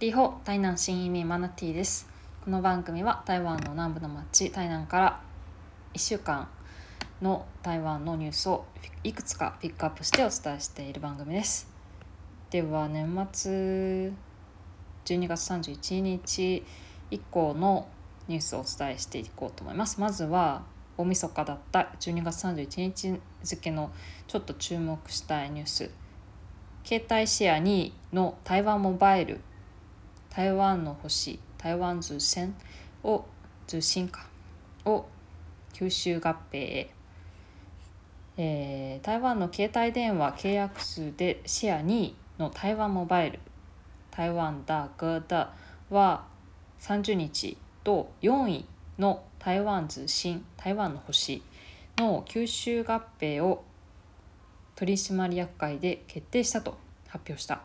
リホ台南新移民マナティです。この番組は台湾の南部の町台南から1週間の台湾のニュースをいくつかピックアップしてお伝えしている番組です。では年末12月31日以降のニュースをお伝えしていこうと思います。まずは大晦日だった12月31日付のちょっと注目したいニュース。携帯シェア2位の台湾モバイル台湾の星台湾通信を通信かを吸収合併へ、えー、台湾の携帯電話契約数でシェア2位の台湾モバイル。台湾ダーダは30日と4位の台湾通信台湾の星の吸収合併を取締役会で決定したと発表した。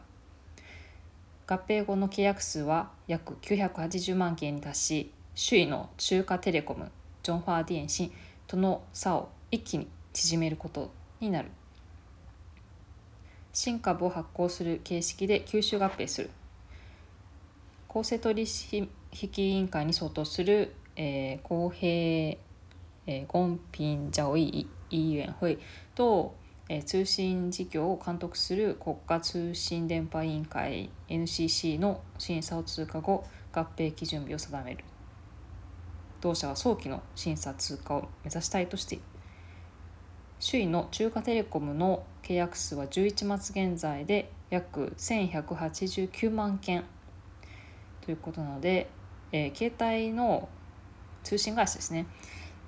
合併後の契約数は約980万件に達し首位の中華テレコムジョンファーディエンシンとの差を一気に縮めることになる。新株を発行する形式で吸収合併する。公正取引委員会に相当する、えー、公平、えー、公平交易委員会とえ通信事業を監督する国家通信電波委員会 NCC の審査を通過後合併基準日を定める。同社は早期の審査通過を目指したいとしている。首位の中華テレコムの契約数は11月現在で約1189万件。ということなので、えー、携帯の通信会社ですね。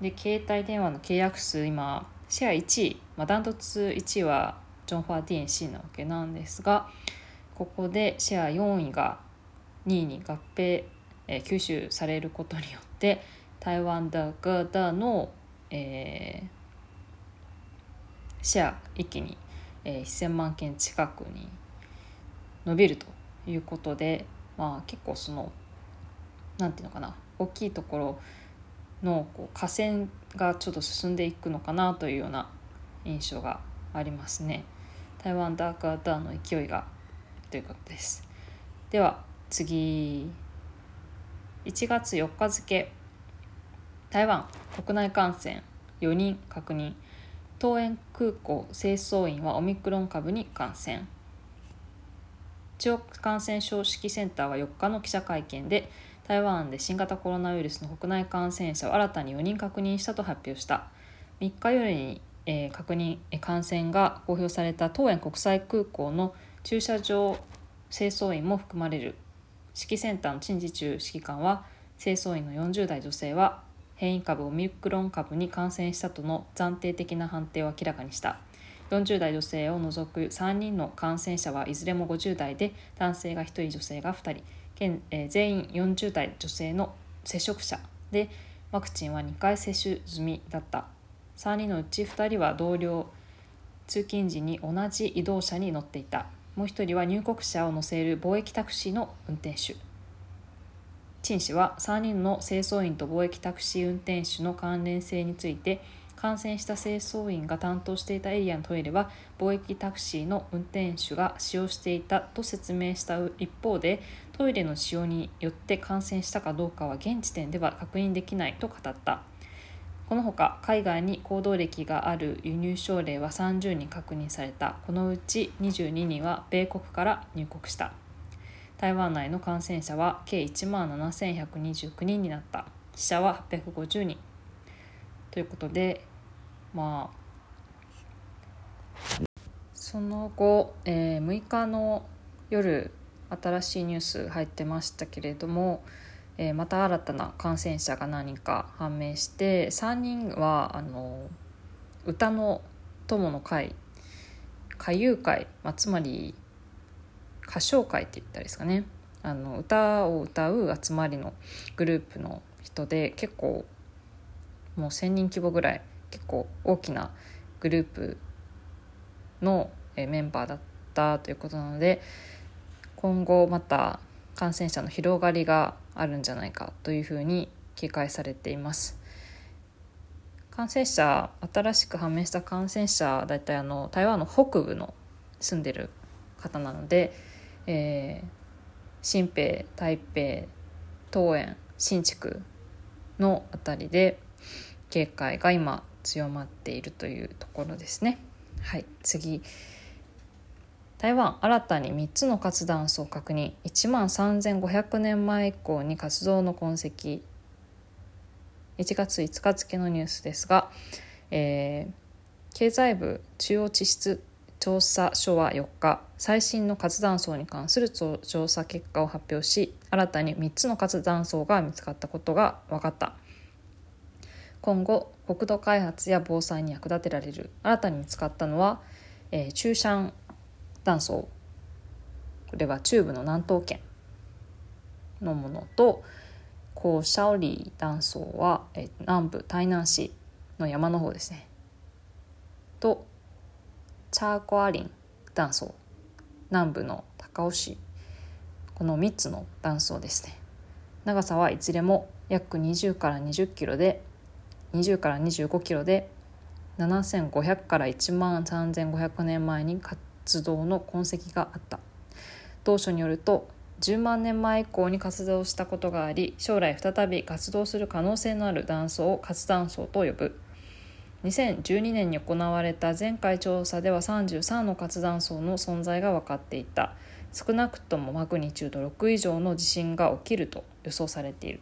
で携帯電話の契約数今シェア1位、まあ、ダントツ1位はジョン・ファーティエン C なわけなんですがここでシェア4位が2位に合併、えー、吸収されることによって台湾ダガダの、えー、シェア一気に、えー、1000万件近くに伸びるということで、まあ、結構その何て言うのかな大きいところのこう河川がちょっと進んでいくのかなというような印象がありますね。台湾ダークアターの勢いがということです。では次1月4日付台湾国内感染4人確認桃園空港清掃員はオミクロン株に感染中国感染症指揮センターは4日の記者会見で台湾で新型コロナウイルスの国内感染者を新たに4人確認したと発表した。3日夜に、えー、確認感染が公表された桃園国際空港の駐車場清掃員も含まれる。指揮センターの陳時中指揮官は清掃員の40代女性は変異株オミクロン株に感染したとの暫定的な判定を明らかにした。40代女性を除く3人の感染者はいずれも50代で男性が1人女性が2人。全員40代女性の接触者でワクチンは2回接種済みだった。3人のうち2人は同僚通勤時に同じ移動車に乗っていた。もう1人は入国者を乗せる貿易タクシーの運転手。陳氏は3人の清掃員と貿易タクシー運転手の関連性について感染した清掃員が担当していたエリアのトイレは貿易タクシーの運転手が使用していたと説明した一方でトイレの使用によって感染したかどうかは現時点では確認できないと語った。このほか海外に行動歴がある輸入症例は30人確認された。このうち22人は米国から入国した。台湾内の感染者は計1万7129人になった。死者は850人。ということでまあその後、えー、6日の夜新しいニュース入ってましたけれども、えー、また新たな感染者が何人か判明して3人はあの歌の友の会歌謡会、まあ、つまり歌唱会って言ったらですかね。あの歌を歌う集まりのグループの人で結構もう1,000人規模ぐらい結構大きなグループのメンバーだったということなので今後また感染者の広がりがあるんじゃないかというふうに警戒されています。感染者新しく判明した感染者大体あの台湾の北部の住んでる方なので、えー、新北台北東園新築の辺りで警戒が今強まっているというところですね。はい次台湾新たに3つの活断層確認。1万3500年前以降に活動の痕跡。1月5日付のニュースですが、えー、経済部中央地質調査所は4日最新の活断層に関する調査結果を発表し新たに3つの活断層が見つかったことが分かった。今後国土開発や防災に役立てられる新たに見つかったのは、えー、中シャン断層。これは中部の南東圏のものとコーシャオリー断層は、え、南部台南市の山の方ですね。とチャーコアリン断層。南部の高尾市。この3つの断層ですね。長さはいずれも約20から20キロで20から25キロで7500から1万3500年前に活動の痕跡があった。当初によると10万年前以降に活動したことがあり将来再び活動する可能性のある断層を活断層と呼ぶ。2012年に行われた前回調査では33の活断層の存在が分かっていた。少なくともマグニチュード6以上の地震が起きると予想されている、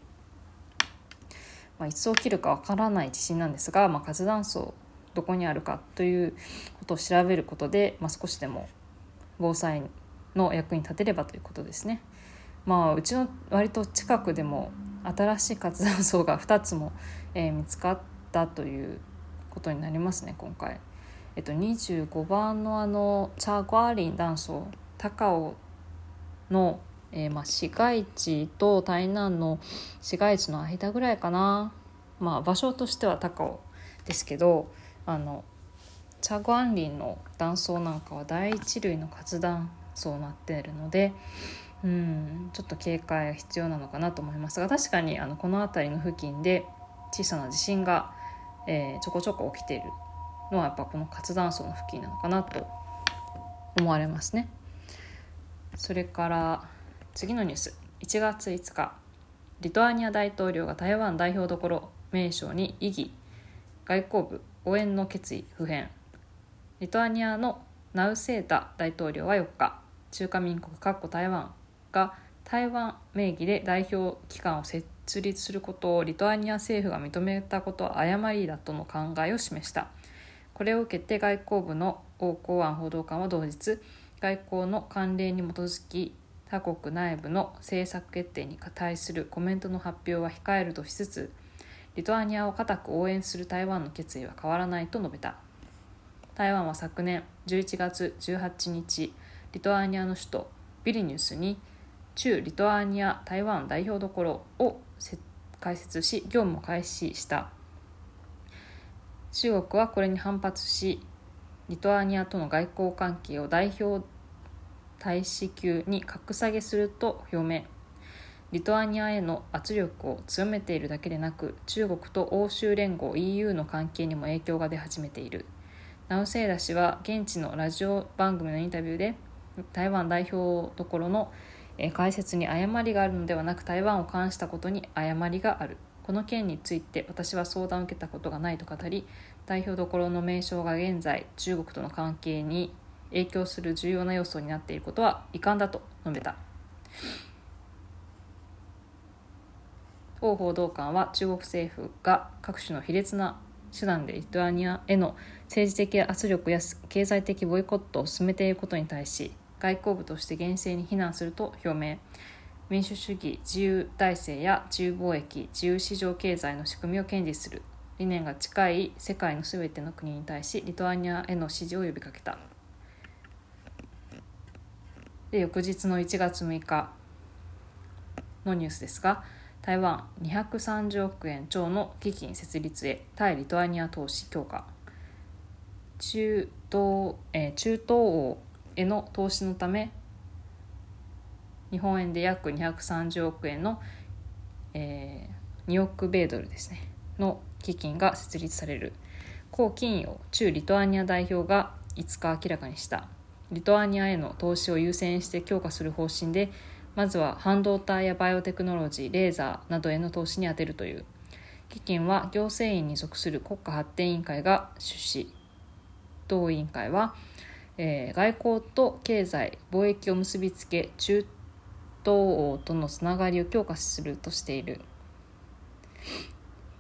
まあ、いつ起きるかわからない地震なんですが、まあ、活断層どこにあるかということを調べることで、まあ、少しでも防災の役に立てればということですね。まあ、うちの割と近くでも新しい活断層が2つも、えー、見つかったということになりますね今回。えっと、25番のあのチャーゴアリン断層高尾の、えー、まあ、市街地と台南の市街地の間ぐらいかな、まあ、場所としては高尾ですけどあのチャゴアンリンの断層なんかは第一類の活断層になっているのでうんちょっと警戒が必要なのかなと思いますが確かにあのこの辺りの付近で小さな地震がえー、ちょこちょこ起きているのはやっぱこの活断層の付近なのかなと思われますね。それから次のニュース1月5日リトアニア大統領が台湾代表どころ名称に異議外交部応援の決意不変。リトアニアのナウセータ大統領は4日中華民国台湾が台湾名義で代表機関を設立することをリトアニア政府が認めたことは誤りだとの考えを示した。これを受けて外交部の王光安報道官は同日外交の慣例に基づき他国内部の政策決定に対するコメントの発表は控えるとしつつリトアニアを固く応援する台湾の決意は変わらないと述べた。台湾は昨年11月18日リトアニアの首都ビリニュスに中リトアニア台湾代表どころを開設し業務を開始した。中国はこれに反発しリトアニアとの外交関係を代表大使級に格下げすると表明。リトアニアへの圧力を強めているだけでなく中国と欧州連合 EU の関係にも影響が出始めている。ナウセーダ氏は現地のラジオ番組のインタビューで台湾代表どころの解説に誤りがあるのではなく台湾を関したことに誤りがある。この件について私は相談を受けたことがないと語り代表どころの名称が現在中国との関係に影響する重要な要素になっていることは遺憾だと述べた。王報道官は中国政府が各種の卑劣な手段でリトアニアへの政治的圧力や経済的ボイコットを進めていることに対し外交部として厳正に非難すると表明。民主主義自由体制や自由貿易自由市場経済の仕組みを堅持する理念が近い世界の全ての国に対しリトアニアへの支持を呼びかけた。で翌日の1月6日のニュースですが台湾230億円超の基金設立へ対リトアニア投資強化中東,、えー、中東欧への投資のため日本円で約230億円の、えー、2億米ドルですねの基金が設立される。高金曜中リトアニア代表が5日明らかにした。リトアニアへの投資を優先して強化する方針でまずは半導体やバイオテクノロジーレーザーなどへの投資に充てるという基金は行政院に属する国家発展委員会が出資。同委員会は、えー、外交と経済貿易を結びつけ中東欧とのつながりを強化するとしている。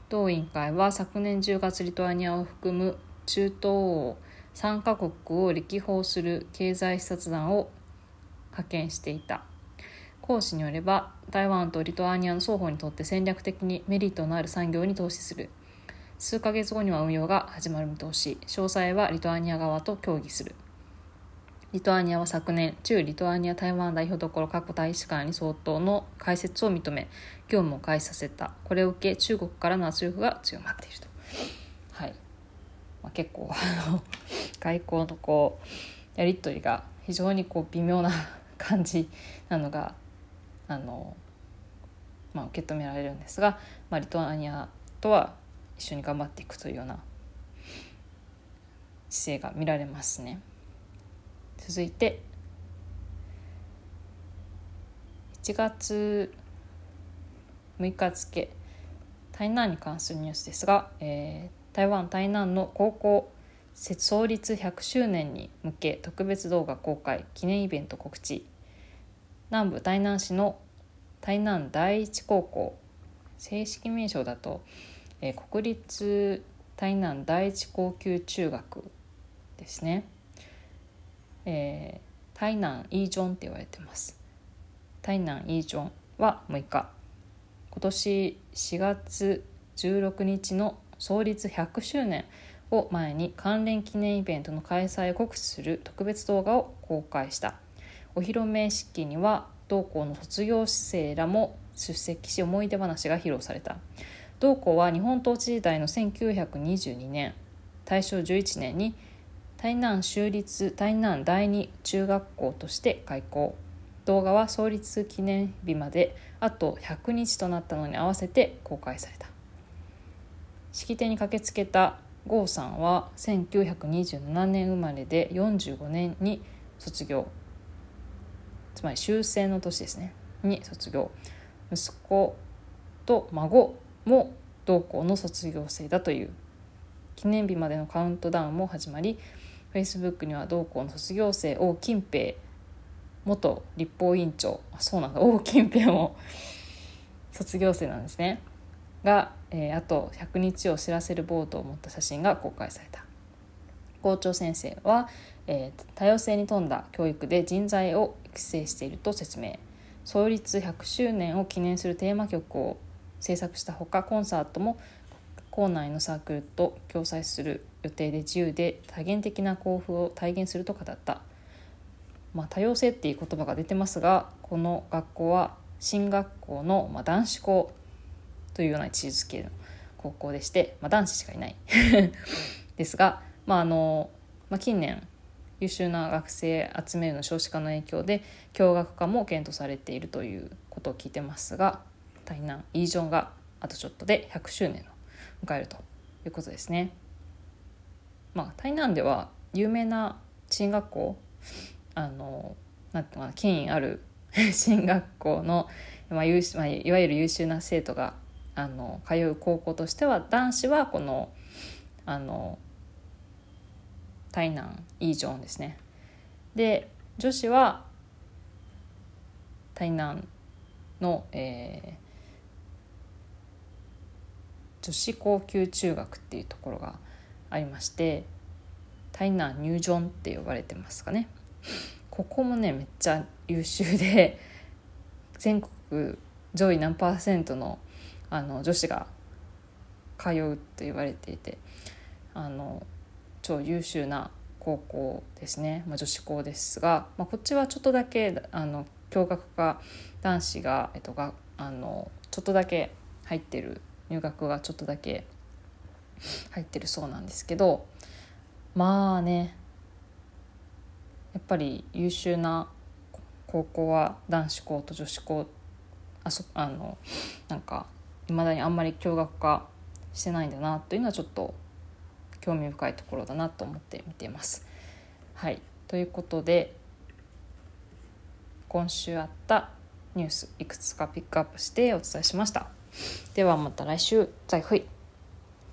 同委員会は昨年10月リトアニアを含む中東欧3カ国を歴訪する経済視察団を派遣していた。講師によれば台湾とリトアニアの双方にとって戦略的にメリットのある産業に投資する。数ヶ月後には運用が始まる見通し。詳細はリトアニア側と協議する。リトアニアは昨年中リトアニア台湾代表どころ過去大使館に相当の開設を認め業務を開始させた。これを受け中国からの圧力が強まっていると。はい、まあ、結構外交のこうやり取りが非常にこう微妙な感じなのがあの、まあ、受け止められるんですが、まあ、リトアニアとは一緒に頑張っていくというような姿勢が見られますね。続いて1月6日付台南に関するニュースですが、えー、台湾台南の高校創立100周年に向け特別動画公開記念イベント告知南部台南市の台南第一高校正式名称だと、えー、国立台南第一高級中学ですね、えー、台南イージョンって言われてます。台南イージョンは6日。今年4月16日の創立100周年を前に関連記念イベントの開催を告知する特別動画を公開した。お披露目式には同校の卒業生らも出席し思い出話が披露された。同校は日本統治時代の1922年大正11年に台南州立台南第二中学校として開校。動画は創立記念日まであと100日となったのに合わせて公開された。式典に駆けつけた郷さんは1927年生まれで45年に卒業。つまり終戦の年ですね。に卒業。息子と孫も同校の卒業生だという記念日までのカウントダウンも始まり Facebook には同校の卒業生王金平元立法委員長あそうなんだ。王金平も卒業生なんですね。が、えー、あと100日を知らせるボードを持った写真が公開された。校長先生は、えー、多様性に富んだ教育で人材を育成していると説明。創立100周年を記念するテーマ曲を制作したほかコンサートも校内のサークルと共催する予定で自由で多元的な交付を体現すると語った、まあ、多様性っていう言葉が出てますがこの学校は進学校の、まあ、男子校というような位置づけの高校でして、まあ、男子しかいない。ですが、まああのまあ、近年優秀な学生集めるの少子化の影響で共学化も検討されているということを聞いてますが台南イージョンがあとちょっとで100周年を迎えるということですね。まあ、台南では有名な進学校あのなんていうかな権威ある 進学校の、まあ優まあ、いわゆる優秀な生徒があの通う高校としては男子はこのあの台南イージョンですね。で女子は台南の、えー、女子高級中学っていうところがありまして台南ニュージョンって呼ばれてますかね。ここもねめっちゃ優秀で全国上位何パーセントのあの女子が通うと言われていてあの超優秀な高校ですね、まあ、女子校ですが、まあ、こっちはちょっとだけあの共学科男子が,、えっと、があのちょっとだけ入ってる入学がちょっとだけ入ってるそうなんですけどまあねやっぱり優秀な高校は男子校と女子校あそあのなんかいまだにあんまり共学化してないんだなというのはちょっと興味深いところだなと思って見ています。はい。ということで今週あったニュースいくつかピックアップしてお伝えしました。ではまた来週。再会。